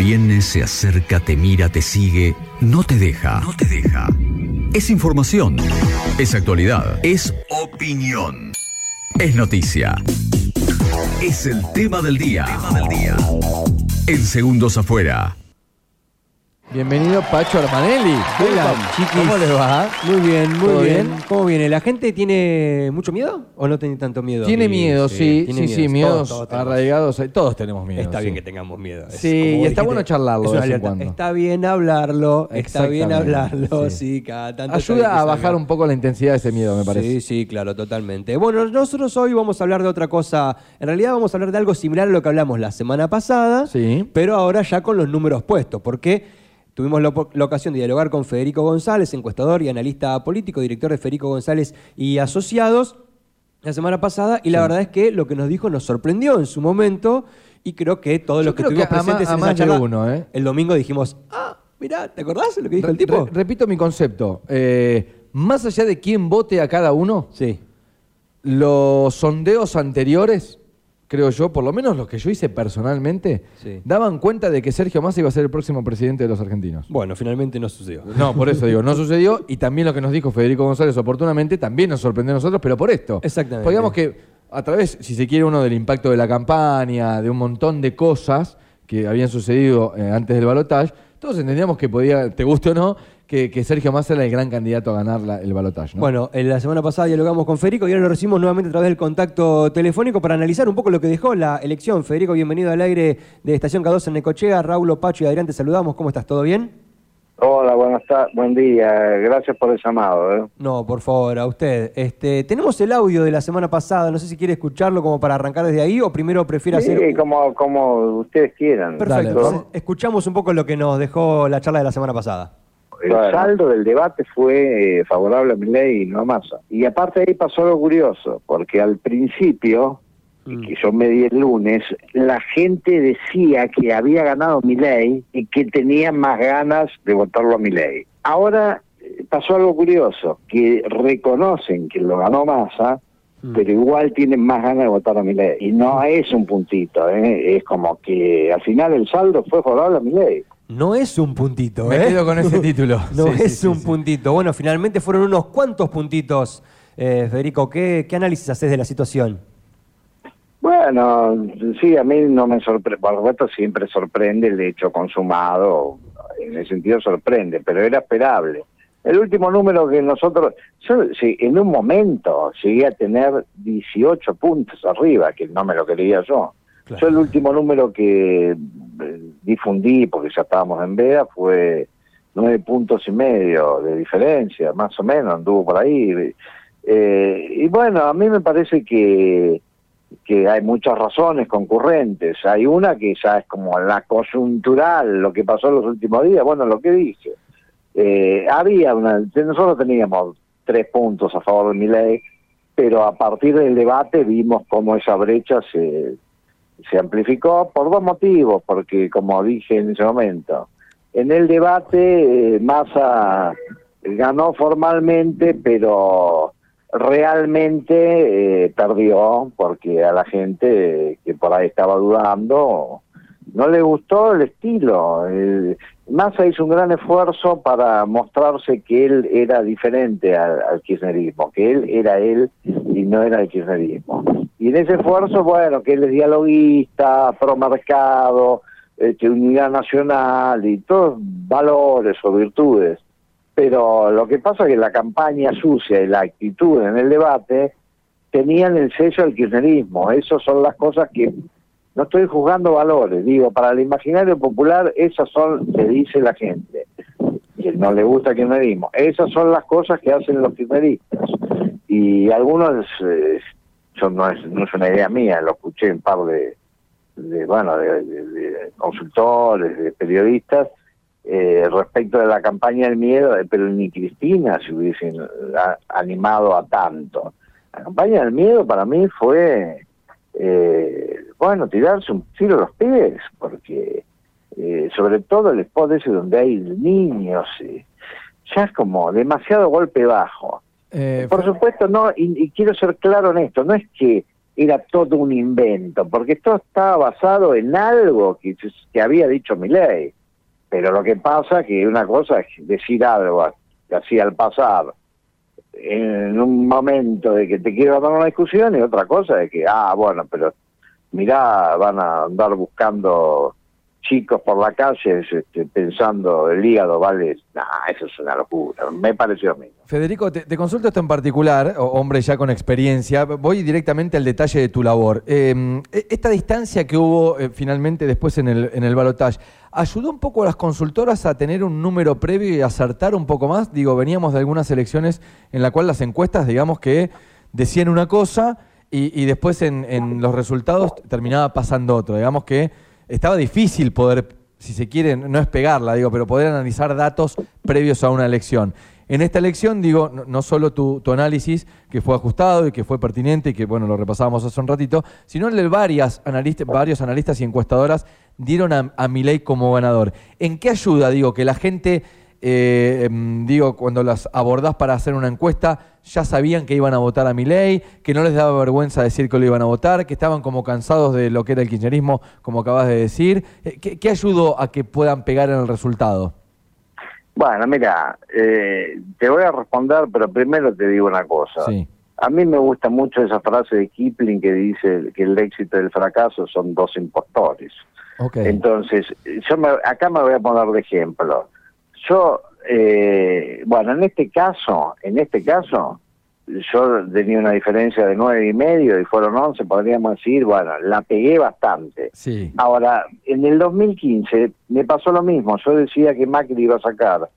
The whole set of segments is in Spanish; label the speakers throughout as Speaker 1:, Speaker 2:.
Speaker 1: Viene, se acerca, te mira, te sigue, no te deja. No te deja. Es información. Es actualidad. Es opinión. Es noticia. Es el tema del día. Tema del día. En segundos afuera.
Speaker 2: Bienvenido Pacho Armanelli.
Speaker 3: Hola, chiquis.
Speaker 2: ¿Cómo les va?
Speaker 3: Muy bien, muy
Speaker 2: ¿Todo
Speaker 3: bien.
Speaker 2: bien?
Speaker 3: ¿Cómo viene? ¿La gente tiene mucho miedo o no tiene tanto miedo?
Speaker 2: Tiene miedo, sí, sí, sí, miedos
Speaker 3: todos
Speaker 2: arraigados. Todos tenemos miedo.
Speaker 3: Está
Speaker 2: sí.
Speaker 3: bien que tengamos miedo. Es
Speaker 2: Sí, y está bueno charlarlo
Speaker 3: es
Speaker 2: de vez en cuando.
Speaker 3: Está bien hablarlo, está bien hablarlo,
Speaker 2: sí.
Speaker 3: cada tanto
Speaker 2: Ayuda a bajar un poco la intensidad de ese miedo, me parece.
Speaker 3: Sí, sí, claro, totalmente. Bueno, nosotros hoy vamos a hablar de otra cosa. En realidad vamos a hablar de algo similar a lo que hablamos la semana pasada,
Speaker 2: Sí.
Speaker 3: pero ahora ya con los números puestos, porque tuvimos la, la ocasión de dialogar con Federico González, encuestador y analista político, director de Federico González y Asociados, la semana pasada, y la verdad es que lo que nos dijo nos sorprendió en su momento, y creo que todos
Speaker 2: Yo
Speaker 3: los que estuvimos presentes
Speaker 2: a
Speaker 3: en esa charla,
Speaker 2: uno, ¿eh?
Speaker 3: el domingo dijimos, ah, mirá, ¿te acordás de lo que dijo el tipo?
Speaker 2: re- repito mi concepto. Eh, más allá de quién vote a cada uno,
Speaker 3: sí.
Speaker 2: los sondeos anteriores, creo yo, por lo menos los que yo hice personalmente,
Speaker 3: Sí.
Speaker 2: daban cuenta de que Sergio Massa iba a ser el próximo presidente de los argentinos.
Speaker 3: Bueno, finalmente no sucedió.
Speaker 2: No, por eso digo, no sucedió y también lo que nos dijo Federico González oportunamente también nos sorprendió a nosotros, pero por esto.
Speaker 3: Exactamente.
Speaker 2: Porque digamos que a través, si se quiere, uno del impacto de la campaña, de un montón de cosas que habían sucedido eh, antes del balotaje, todos entendíamos que podía, te guste o no, que, que Sergio Massa era el gran candidato a ganar la- el balotaje. ¿no?
Speaker 3: Bueno, en la semana pasada dialogamos con Federico y ahora lo recibimos nuevamente a través del contacto telefónico para analizar un poco lo que dejó la elección. Federico, bienvenido al aire de Estación K2 en Necochea. Raúl, Pacho y Adrián, te saludamos. ¿Cómo estás? ¿Todo bien?
Speaker 4: Hola, buenas tardes, buen día, gracias por el llamado. ¿eh?
Speaker 3: No, por favor, a usted. Este, tenemos el audio de la semana pasada, no sé si quiere escucharlo como para arrancar desde ahí o primero prefiere
Speaker 4: Sí,
Speaker 3: hacer...
Speaker 4: como, como ustedes quieran.
Speaker 3: Perfecto,
Speaker 2: Dale.
Speaker 3: entonces escuchamos un poco lo que nos dejó la charla de la semana pasada.
Speaker 4: El saldo del debate fue eh, favorable a Milei y no a Massa. Y aparte ahí pasó algo curioso, porque al principio, y que yo me di el lunes, la gente decía que había ganado Milei y que tenía más ganas de votarlo a Milei. Ahora eh, pasó algo curioso, que reconocen que lo ganó Massa, pero igual tienen más ganas de votar a Milei. Y no es un puntito, ¿eh? es como que al final el saldo fue favorable a Milei.
Speaker 3: No es un puntito,
Speaker 2: Me
Speaker 3: ¿eh?
Speaker 2: quedo con ese título.
Speaker 3: No
Speaker 2: Sí,
Speaker 3: es
Speaker 2: sí,
Speaker 3: un
Speaker 2: sí.
Speaker 3: puntito. Bueno, finalmente fueron unos cuantos puntitos. Eh, Federico, ¿qué, ¿qué análisis haces de la situación?
Speaker 4: Bueno, sí, a mí no me sorprende, por supuesto siempre sorprende el hecho consumado, en ese sentido sorprende, pero era esperable. El último número que nosotros, yo sí, en un momento llegué a tener 18 puntos arriba, que no me lo quería yo.
Speaker 3: Claro.
Speaker 4: Yo el último número que eh, difundí, porque ya estábamos en veda, fue nueve puntos y medio de diferencia, más o menos, anduvo por ahí. Eh, y bueno, a mí me parece que que hay muchas razones concurrentes. Hay una que ya es como la coyuntural, lo que pasó en los últimos días, bueno, lo que dije. Eh, había una, nosotros teníamos tres puntos a favor de mi ley, pero a partir del debate vimos cómo esa brecha se, se amplificó por dos motivos, porque como dije en ese momento, en el debate eh, Massa ganó formalmente, pero realmente eh, perdió porque a la gente que por ahí estaba dudando no le gustó el estilo. Eh, Massa hizo un gran esfuerzo para mostrarse que él era diferente al, kirchnerismo, que él era él y no era el kirchnerismo. Y en ese esfuerzo, bueno, que él es dialoguista, pro mercado, este, unidad nacional y todos valores o virtudes pero lo que pasa es que la campaña sucia y la actitud en el debate tenían el sello del kirchnerismo. Esas son las cosas que no estoy juzgando valores, digo, para el imaginario popular esas son, que dice la gente, que no le gusta el kirchnerismo, esas son las cosas que hacen los kirchneristas. Y algunos, eh, yo no es, no es una idea mía, lo escuché en par de, de bueno, de, consultores, de periodistas, eh, respecto de la campaña del miedo, eh, pero ni Cristina se hubiesen a- animado a tanto. La campaña del miedo para mí fue, eh, bueno, tirarse un tiro a los pies, porque eh, sobre todo el spot ese donde hay niños, eh, ya es como demasiado golpe bajo.
Speaker 2: Eh,
Speaker 4: Por supuesto, no, y, y quiero ser claro en esto, no es que era todo un invento, porque todo estaba basado en algo que, que había dicho Milei. Pero lo que pasa que una cosa es decir algo así al pasar en un momento de que te quiero dar una discusión y otra cosa es que, ah, bueno, pero mirá, van a andar buscando chicos por la calle este, pensando el hígado vale, nah, eso es una locura, me pareció a.
Speaker 2: Federico, te, consulto esto en particular, hombre ya con experiencia, voy directamente al detalle de tu labor. Em, e, esta distancia que hubo eh, finalmente después en el, en el balotaje, ¿ayudó un poco a las consultoras a tener un número previo y acertar un poco más? Digo, veníamos de algunas elecciones en la cual las encuestas, digamos que decían una cosa y, después en, los resultados terminaba pasando otro, digamos que estaba difícil poder, si se quiere, no es pegarla, digo, pero poder analizar datos previos a una elección. En esta elección, digo, no, solo tu, análisis, que fue ajustado y que fue pertinente y que, bueno, lo repasábamos hace un ratito, sino el de varias analistas, varios analistas y encuestadoras dieron a, a Milei como ganador. ¿En qué ayuda, digo, que la gente eh, em, digo, cuando las abordás para hacer una encuesta, ya sabían que iban a votar a mi ley, que no les daba vergüenza decir que lo iban a votar, que estaban como cansados de lo que era el kirchnerismo, como acabas de decir. Eh, ¿Qué, ayudó a que puedan pegar en el resultado?
Speaker 4: Bueno, mira, eh, te voy a responder, pero primero te digo una cosa. A mí me gusta mucho esa frase de Kipling que dice que el éxito y el fracaso son dos impostores. Entonces, yo acá me voy a poner de ejemplo. Yo, eh, bueno, en este caso, en este caso, yo tenía una diferencia de nueve y medio y fueron once, podríamos decir, bueno, la pegué bastante.
Speaker 2: Sí.
Speaker 4: Ahora, en el 2015 me pasó lo mismo, yo decía que Macri iba a sacar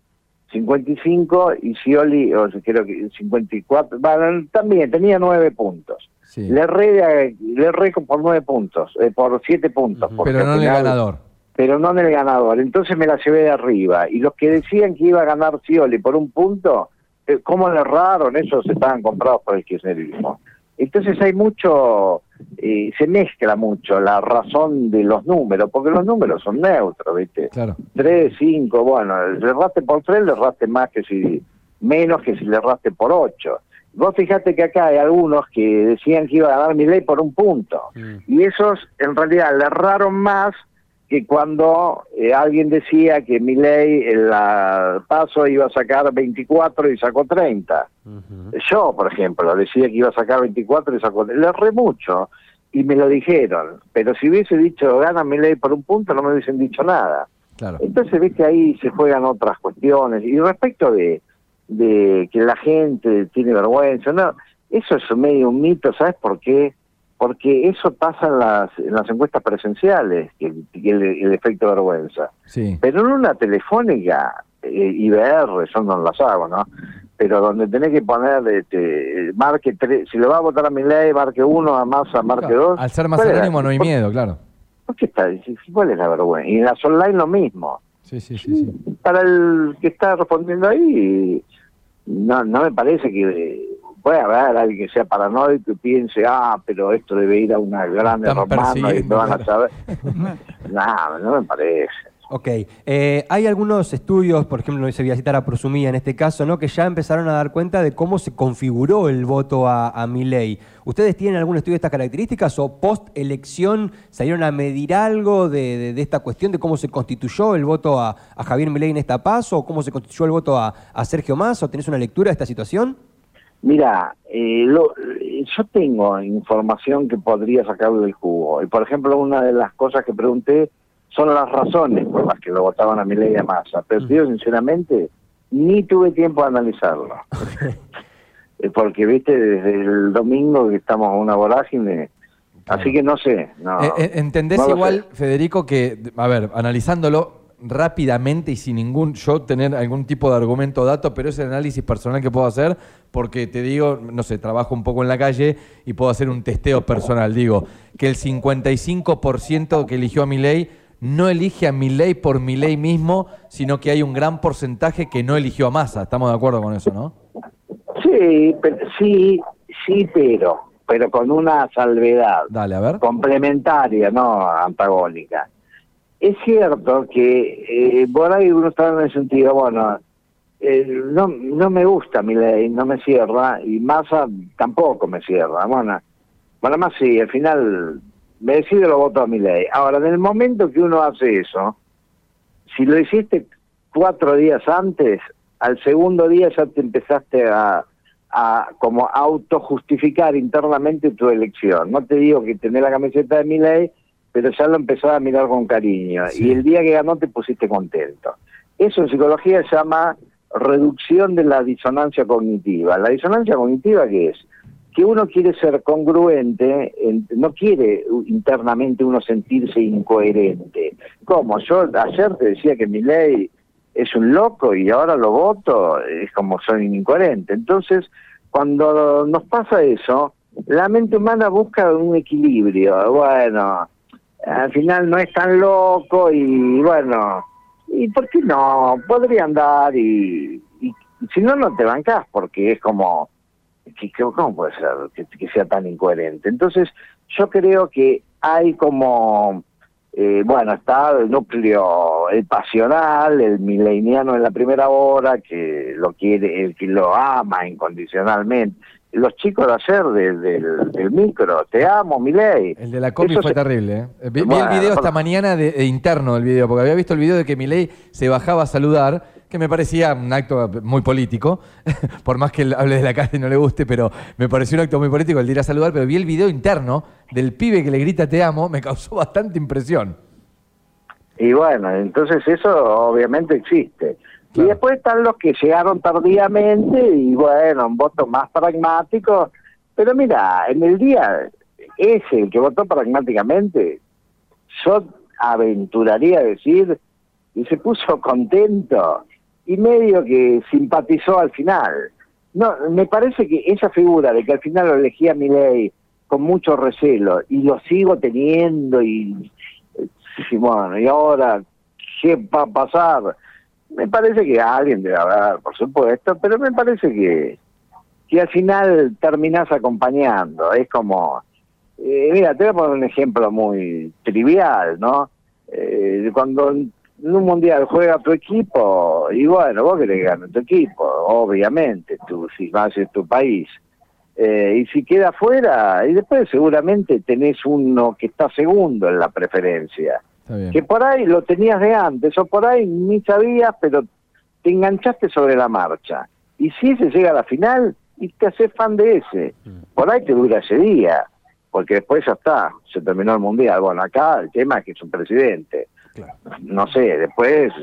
Speaker 4: 55 y Scioli, o creo que 54, bueno, también tenía nueve puntos. Le erré, le erré por nueve puntos, eh, por siete puntos.
Speaker 2: Pero no el ganador
Speaker 4: pero no en el ganador. Entonces me la llevé de arriba. Y los que decían que iba a ganar Scioli por un punto, eh, ¿cómo le erraron? Esos estaban comprados por el kirchnerismo. Entonces hay mucho, eh, se mezcla mucho la razón de los números, porque los números son neutros, ¿viste?
Speaker 2: Claro.
Speaker 4: Tres, cinco, bueno, le erraste por tres, le erraste más que si, menos que si le erraste por ocho. Vos fijate que acá hay algunos que decían que iba a ganar mi ley por un punto. Mm. Y esos en realidad le erraron más que cuando eh, alguien decía que mi ley en la paso iba a sacar 24 y sacó 30. Yo, por ejemplo, decía que iba a sacar 24 y sacó... Le erré mucho y me lo dijeron. Pero si hubiese dicho, gana mi ley por un punto, no me hubiesen dicho nada.
Speaker 2: Claro.
Speaker 4: Entonces, viste, ahí se juegan otras cuestiones. Y respecto de, de que la gente tiene vergüenza, no, eso es medio un mito, ¿sabes por qué? Porque eso pasa en las, en las encuestas presenciales, el, el, efecto vergüenza.
Speaker 2: Sí.
Speaker 4: Pero en una telefónica, eh, IBR, yo no las hago, ¿no? Pero donde tenés que poner, este, marque tres, si le va a votar a mi ley, marque uno, a Massa, marque dos.
Speaker 2: Al ser más anónimo no hay miedo, claro.
Speaker 4: ¿Por qué está? ¿Cuál es la vergüenza? Y en las online lo mismo.
Speaker 2: Sí, sí, sí, sí.
Speaker 4: Para el que está respondiendo ahí, no, no me parece que puede haber alguien que sea paranoico y piense, ah, pero esto debe ir a una grande romana y no van a saber. no, no me parece.
Speaker 3: Ok, eh, hay algunos estudios, por ejemplo, se voy a citar a Prosumía en este caso, ¿no? que ya empezaron a dar cuenta de cómo se configuró el voto a, a Milei. ¿Ustedes tienen algún estudio de estas características o post elección salieron a medir algo de, esta cuestión de cómo se constituyó el voto a, Javier Milei en esta paz o cómo se constituyó el voto a, a Sergio Massa? ¿Tenés una lectura de esta situación?
Speaker 4: Mira, eh, lo, yo tengo información que podría sacarle del jugo. Y por ejemplo, una de las cosas que pregunté son las razones por las que lo votaban a mi ley de masa. Pero yo sinceramente, ni tuve tiempo de analizarlo. Eh, porque, viste, desde el domingo que estamos en una vorágine, así que no sé. No,
Speaker 2: eh, ¿Entendés igual, Federico, que, a ver, analizándolo, rápidamente y sin ningún yo tener algún tipo de argumento o dato, pero es el análisis personal que puedo hacer porque te digo, no sé, trabajo un poco en la calle y puedo hacer un testeo personal. Digo, que el 55% que eligió a mi ley no elige a mi ley por mi ley mismo, sino que hay un gran porcentaje que no eligió a Massa. ¿Estamos de acuerdo con eso, no?
Speaker 4: Sí, sí, sí, pero, pero con una salvedad.
Speaker 2: Dale, a ver.
Speaker 4: Complementaria, no antagónica es cierto que eh, por ahí uno está en el sentido, bueno, eh, no, no me gusta mi ley, no me cierra, y Massa tampoco me cierra. Bueno, Bueno, más sí, al final me decido lo voto a mi ley. Ahora, en el momento que uno hace eso, si lo hiciste cuatro días antes, al segundo día ya te empezaste a, a como autojustificar internamente tu elección. No te digo que tenés la camiseta de mi ley, pero ya lo empezás a mirar con cariño. Y el día que ganó te pusiste contento. Eso en psicología se llama reducción de la disonancia cognitiva. ¿La disonancia cognitiva qué es? Que uno quiere ser congruente, no quiere internamente uno sentirse incoherente. ¿Cómo? Yo ayer te decía que mi ley es un loco y ahora lo voto, es como soy incoherente. Entonces, cuando nos pasa eso, la mente humana busca un equilibrio. Bueno, al final no es tan loco y bueno, ¿y por qué no? Podría andar y, si no, no te bancas porque es como, ¿cómo puede ser que, sea tan incoherente? Entonces, yo creo que hay como, eh, bueno, está el núcleo, el pasional, el mileniano en la primera hora, que lo quiere, el que lo ama incondicionalmente, los chicos de ayer del, micro, te amo, mi ley.
Speaker 2: El de la copia fue terrible. ¿eh? Vi, el video esta mañana de, interno del video, porque había visto el video de que Milei se bajaba a saludar, que me parecía un acto muy político, por más que él hable de la calle y no le guste, pero me pareció un acto muy político el de ir a saludar, pero vi el video interno del pibe que le grita te amo, me causó bastante impresión.
Speaker 4: Y bueno, entonces eso obviamente existe. Y después están los que llegaron tardíamente y bueno, un voto más pragmático. Pero mira, en el día ese, el que votó pragmáticamente, yo aventuraría a decir, y se puso contento y medio que simpatizó al final. No, me parece que esa figura de que al final lo elegía mi ley con mucho recelo y lo sigo teniendo y, y bueno, y ahora, ¿qué va a pasar? Me parece que alguien debe haber, por supuesto, pero me parece que, que al final terminás acompañando. Es como, eh, mira, te voy a poner un ejemplo muy trivial, ¿no? Eh, cuando en un mundial juega tu equipo, y bueno, vos querés ganar tu equipo, obviamente, tú, si vas a tu país. Eh, y si queda fuera, y después seguramente tenés uno que está segundo en la preferencia que por ahí lo tenías de antes o por ahí ni sabías, pero te enganchaste sobre la marcha. Y si ese llega a la final, y te haces fan de ese. Mm. Por ahí te dura ese día, porque después ya está, se terminó el mundial. Bueno, acá el tema es que es un presidente. No sé, después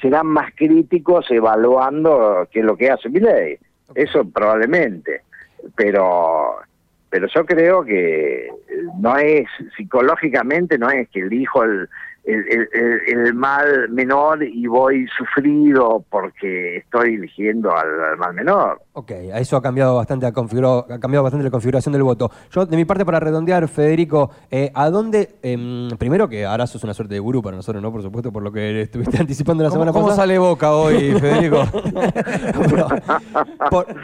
Speaker 4: serán más críticos evaluando qué es lo que hace Milei. Eso probablemente. Pero pero yo creo que no es, psicológicamente no es que elijo el, el, el, mal menor y voy sufrido porque estoy eligiendo al, mal menor.
Speaker 3: Ok, a eso ha cambiado bastante, ha, cambiado bastante la configuración del voto. Yo, de mi parte, para redondear, Federico, eh, ¿a dónde, em, primero que ahora sos una suerte de gurú para nosotros, ¿no? Por supuesto, por lo que estuviste anticipando la semana
Speaker 2: pasada.
Speaker 3: ¿Cómo
Speaker 2: sale boca hoy, Federico?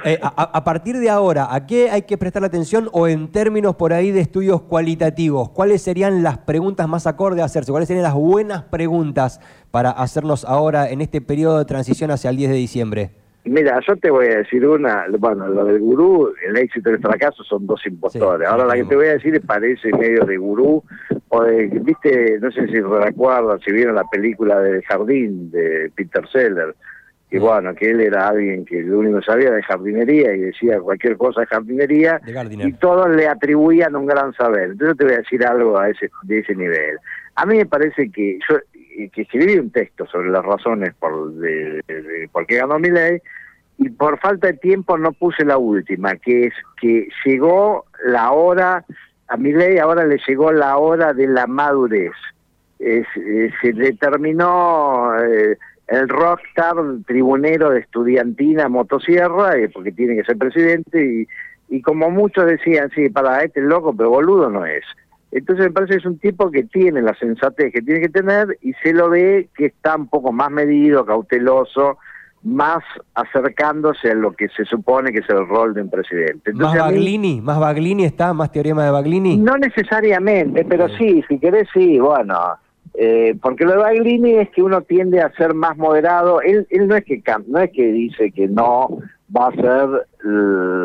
Speaker 3: Eh, a, a partir de ahora, ¿a qué hay que prestar atención o en términos por ahí de estudios cualitativos? ¿Cuáles serían las preguntas más acordes a hacerse? ¿Cuáles serían las buenas preguntas para hacernos ahora en este periodo de transición hacia el 10 de diciembre?
Speaker 4: Mira, yo te voy a decir una, bueno, lo del gurú, el éxito y el fracaso son dos impostores. Ahora la que te voy a decir parece medio de gurú, o de, viste, no sé si recuerdan, si vieron la película del jardín de Peter Seller, que bueno, que él era alguien que lo único que sabía de jardinería y decía cualquier cosa de jardinería, y todos le atribuían un gran saber. Entonces te voy a decir algo a ese, de ese nivel. A mí me parece que yo que escribí un texto sobre las razones por, de, por qué ganó mi ley y por falta de tiempo no puse la última, que es que llegó la hora, a mi ley ahora le llegó la hora de la madurez. se determinó eh, el rockstar tribunero de estudiantina motosierra, eh, porque tiene que ser presidente, y, y como muchos decían, sí, para este loco, pero boludo no es. Entonces me parece que es un tipo que tiene la sensatez que tiene que tener y se lo ve que está un poco más medido, cauteloso, más acercándose a lo que se supone que es el rol de un presidente.
Speaker 3: ¿Más Baglini? ¿Más Baglini está? ¿Más teorema de Baglini?
Speaker 4: No necesariamente, pero sí, si querés sí, bueno. Eh, porque lo de Baglini es que uno tiende a ser más moderado. Él, él no es que no es que dice que no va a hacer,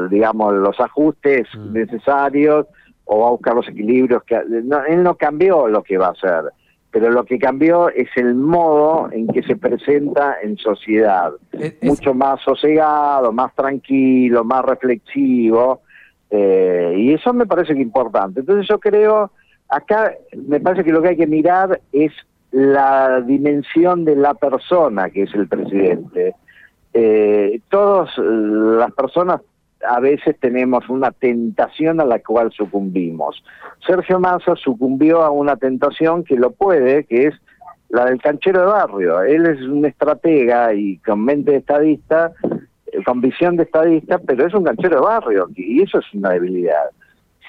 Speaker 4: digamos, los ajustes mm. necesarios o va a buscar los equilibrios. que no, Él no cambió lo que va a hacer, pero lo que cambió es el modo en que se presenta en sociedad.
Speaker 2: Es- es-
Speaker 4: Mucho más sosegado, más tranquilo, más reflexivo. eh, y eso me parece que es importante. Entonces yo creo, acá me parece que lo que hay que mirar es la dimensión de la persona que es el presidente. Eh, todas las personas a veces tenemos una tentación a la cual sucumbimos. Sergio Massa sucumbió a una tentación que lo puede, que es la del canchero de barrio. Él es un estratega y con mente de estadista, eh, con visión de estadista, pero es un canchero de barrio y eso es una debilidad.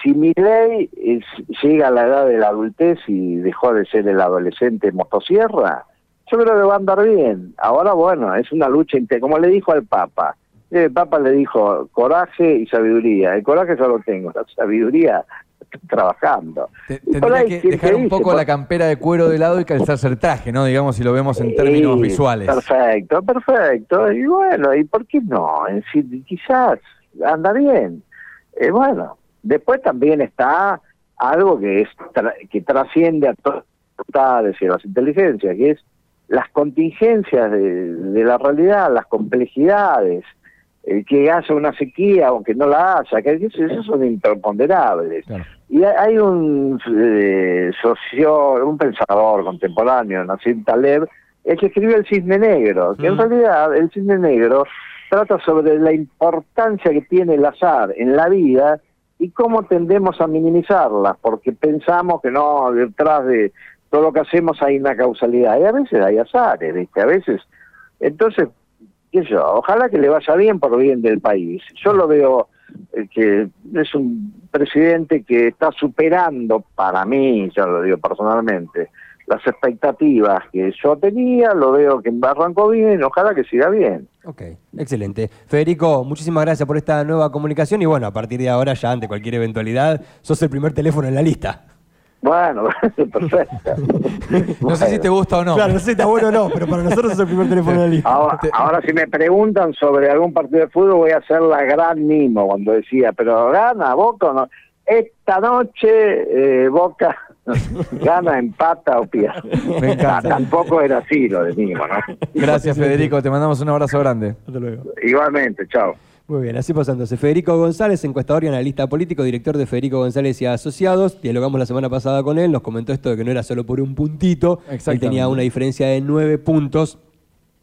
Speaker 4: Si Milei es, llega a la edad de la adultez y dejó de ser el adolescente motosierra, yo creo que va a andar bien. Ahora, bueno, es una lucha, como le dijo al Papa. El Papa le dijo coraje y sabiduría. El coraje ya lo tengo, la sabiduría trabajando.
Speaker 2: Te- tendría que
Speaker 4: ¿quién
Speaker 2: dejar un poco la campera de cuero de lado y calzarse el traje, ¿no? Digamos, si lo vemos en términos
Speaker 4: Sí,
Speaker 2: visuales.
Speaker 4: Perfecto, perfecto. Y bueno, ¿y por qué no? Es decir, quizás anda bien. Eh, bueno, después también está algo que es tra- que trasciende a todas las inteligencias, que es las contingencias de, de la realidad, las complejidades, el que haya una sequía o que no la haya, que eso, eso son imponderables.
Speaker 2: Claro.
Speaker 4: Y hay- un eh, socio, un pensador contemporáneo, Nassim Taleb, el que escribió El Cisne Negro, que en realidad el Cisne Negro trata sobre la importancia que tiene el azar en la vida y cómo tendemos a minimizarlas, porque pensamos que no, detrás de todo lo que hacemos hay una causalidad, y a veces hay azares, ¿viste? A veces, entonces, qué sé yo, ojalá que le vaya bien por bien del país. Yo lo veo eh, que es un presidente que está superando, para mí, yo lo digo personalmente, las expectativas que yo tenía, lo veo que arrancó bien, ojalá que siga bien.
Speaker 3: Ok, excelente. Federico, muchísimas gracias por esta nueva comunicación y bueno, a partir de ahora ya ante cualquier eventualidad, sos el primer teléfono en la lista.
Speaker 4: Bueno, perfecto.
Speaker 2: No sé si te gusta o no.
Speaker 3: Claro, no sé si está bueno o no, pero para nosotros sos el primer teléfono en la lista.
Speaker 4: Ahora, ahora si me preguntan sobre algún partido de fútbol voy a hacer la gran mimo cuando decía, pero gana Boca o no. Esta noche eh, Boca gana, empata o pierde.
Speaker 2: Me encanta.
Speaker 4: Ah, Tampoco era así lo de mimo, ¿no?
Speaker 2: Gracias, Federico. Te mandamos un abrazo grande.
Speaker 3: Hasta luego.
Speaker 4: Igualmente, chao.
Speaker 3: Muy bien, así pasándose. Federico González, encuestador y analista político, director de Federico González y Asociados. Dialogamos la semana pasada con él, nos comentó esto de que no era solo por un puntito, él tenía una diferencia de nueve puntos.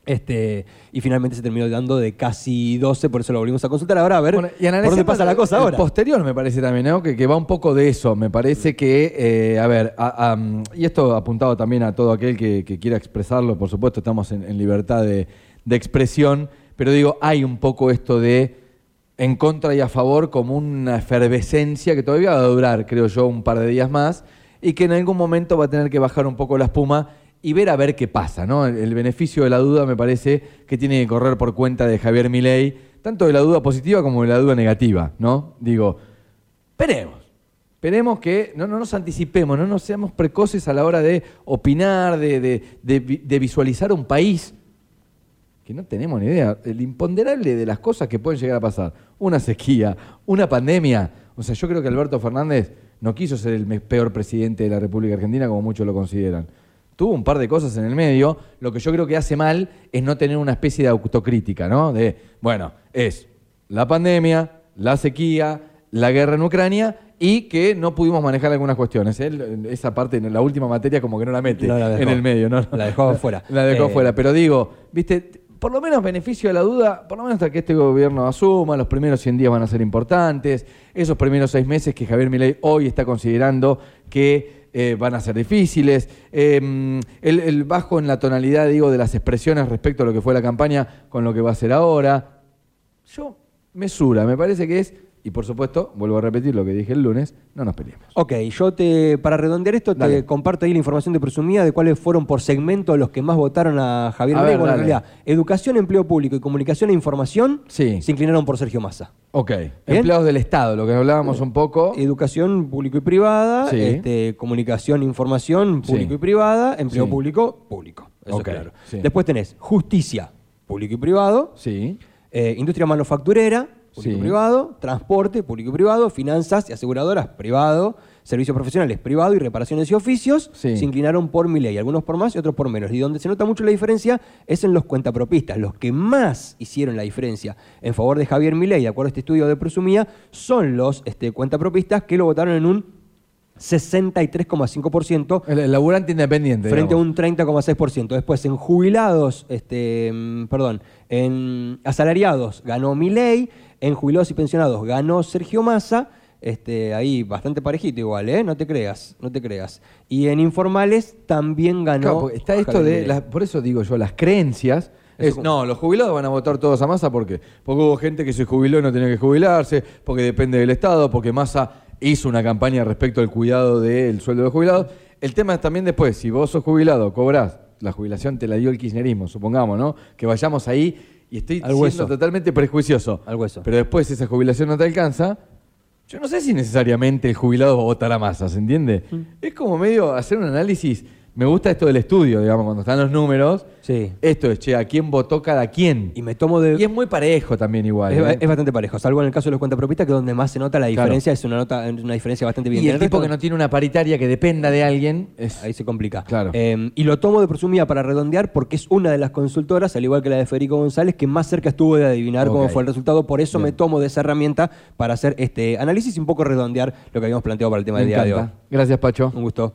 Speaker 3: Este, y finalmente se terminó dando de casi 12, por eso lo volvimos a consultar. Ahora a ver
Speaker 2: Bueno, y
Speaker 3: por dónde pasa la cosa ahora.
Speaker 2: posterior me parece también, ¿no? Que, que va un poco de eso. Me parece que, eh, a ver, a- a, y esto apuntado también a todo aquel que, que quiera expresarlo, por supuesto, estamos en, en libertad de, de expresión, pero digo, hay un poco esto de en contra y a favor como una efervescencia que todavía va a durar, creo yo, un par de días más y que en algún momento va a tener que bajar un poco la espuma y ver a ver qué pasa, ¿no? El, beneficio de la duda me parece que tiene que correr por cuenta de Javier Milei, tanto de la duda positiva como de la duda negativa, ¿no? Digo, esperemos. Esperemos que no, no nos anticipemos, no nos seamos precoces a la hora de opinar, de, de- de de visualizar un país que no tenemos ni idea. El imponderable de las cosas que pueden llegar a pasar. Una sequía, una pandemia. O sea, yo creo que Alberto Fernández no quiso ser el peor presidente de la República Argentina como muchos lo consideran. Tuvo un par de cosas en el medio. Lo que yo creo que hace mal es no tener una especie de autocrítica, ¿no? De, bueno, es la pandemia, la sequía, la guerra en Ucrania y que no pudimos manejar algunas cuestiones. Él, esa parte, en la última materia, como que no la mete
Speaker 3: No la dejó.
Speaker 2: en el medio, ¿no?
Speaker 3: La dejó fuera.
Speaker 2: La dejó
Speaker 3: Eh,
Speaker 2: fuera. Pero digo, viste, por lo menos beneficio de la duda, por lo menos hasta que este gobierno asuma, los primeros 100 días van a ser importantes, esos primeros seis meses que Javier Milei hoy está considerando que eh, van a ser difíciles, el, el bajo en la tonalidad, digo, de las expresiones respecto a lo que fue la campaña con lo que va a ser ahora. Yo, mesura, me parece que es, y por supuesto, vuelvo a repetir lo que dije el lunes, no nos peleemos.
Speaker 3: Ok, yo te, para redondear esto,
Speaker 2: Dale.
Speaker 3: te comparto ahí la información de presumida de cuáles fueron por segmento los que más votaron a Javier Bueno, en realidad, educación, empleo público y comunicación e información
Speaker 2: Sí.
Speaker 3: se inclinaron por Sergio Massa.
Speaker 2: Ok, empleados del Estado, lo que hablábamos un poco.
Speaker 3: Educación público y privada,
Speaker 2: Sí.
Speaker 3: este, comunicación, información público
Speaker 2: Sí.
Speaker 3: y privada, empleo público, público. Eso es claro. Después tenés justicia, público y privado,
Speaker 2: Sí,
Speaker 3: eh, industria manufacturera, público-privado, transporte, público y privado, finanzas y aseguradoras, privado, servicios profesionales, privado y reparaciones y oficios,
Speaker 2: Sí.
Speaker 3: se inclinaron por mi ley, algunos por más y otros por menos. Y donde se nota mucho la diferencia es en los cuentapropistas. Los que más hicieron la diferencia en favor de Javier Milei, de acuerdo a este estudio de Presumía, son los este, cuentapropistas que lo votaron en un 63,5%
Speaker 2: El, el laburante independiente.
Speaker 3: frente a un 30,6%. Después, en jubilados, este, mm, perdón, en asalariados ganó Milei, en jubilados y pensionados ganó Sergio Massa, este, ahí bastante parejito igual, ¿eh? No te creas, no te creas. Y en informales también ganó.
Speaker 2: Claro, está esto
Speaker 3: Javier
Speaker 2: de, las- por eso digo yo, las creencias. Es, no, los jubilados van a votar todos a Massa ¿por qué? Porque hubo gente que se jubiló y no tenía que jubilarse, porque depende del Estado, porque Massa hizo una campaña respecto al cuidado del sueldo de jubilados. El tema es también después, si vos sos jubilado, cobrás, la jubilación te la dio el kirchnerismo, supongamos, ¿no? Que vayamos ahí y estoy
Speaker 3: Al
Speaker 2: siendo totalmente prejuicioso.
Speaker 3: Al hueso.
Speaker 2: Pero después esa jubilación no te alcanza. Yo no sé si necesariamente el jubilado va a votar a Massa, ¿se entiende?
Speaker 3: Mm.
Speaker 2: Es como medio hacer un análisis. Me gusta esto del estudio, digamos, cuando están los números.
Speaker 3: Sí.
Speaker 2: Esto es, che, ¿a quién votó cada quien?
Speaker 3: Y me tomo de.
Speaker 2: Y es muy parejo también igual.
Speaker 3: es,
Speaker 2: ¿eh?
Speaker 3: es bastante parejo, salvo en el caso de los cuentapropistas, que donde más se nota la
Speaker 2: Claro.
Speaker 3: diferencia es una, nota, una diferencia bastante bien.
Speaker 2: y el tipo
Speaker 3: resto-
Speaker 2: que no tiene una paritaria que dependa de alguien es...
Speaker 3: Ahí se complica.
Speaker 2: Claro.
Speaker 3: Eh, y lo tomo de presumida para redondear porque es una de las consultoras, al igual que la de Federico González, que más cerca estuvo de adivinar cómo fue el resultado. Por eso
Speaker 2: Bien.
Speaker 3: me tomo de esa herramienta para hacer este análisis y un poco redondear lo que habíamos planteado para el tema
Speaker 2: Me
Speaker 3: del día de hoy.
Speaker 2: Gracias, Pacho.
Speaker 3: Un gusto.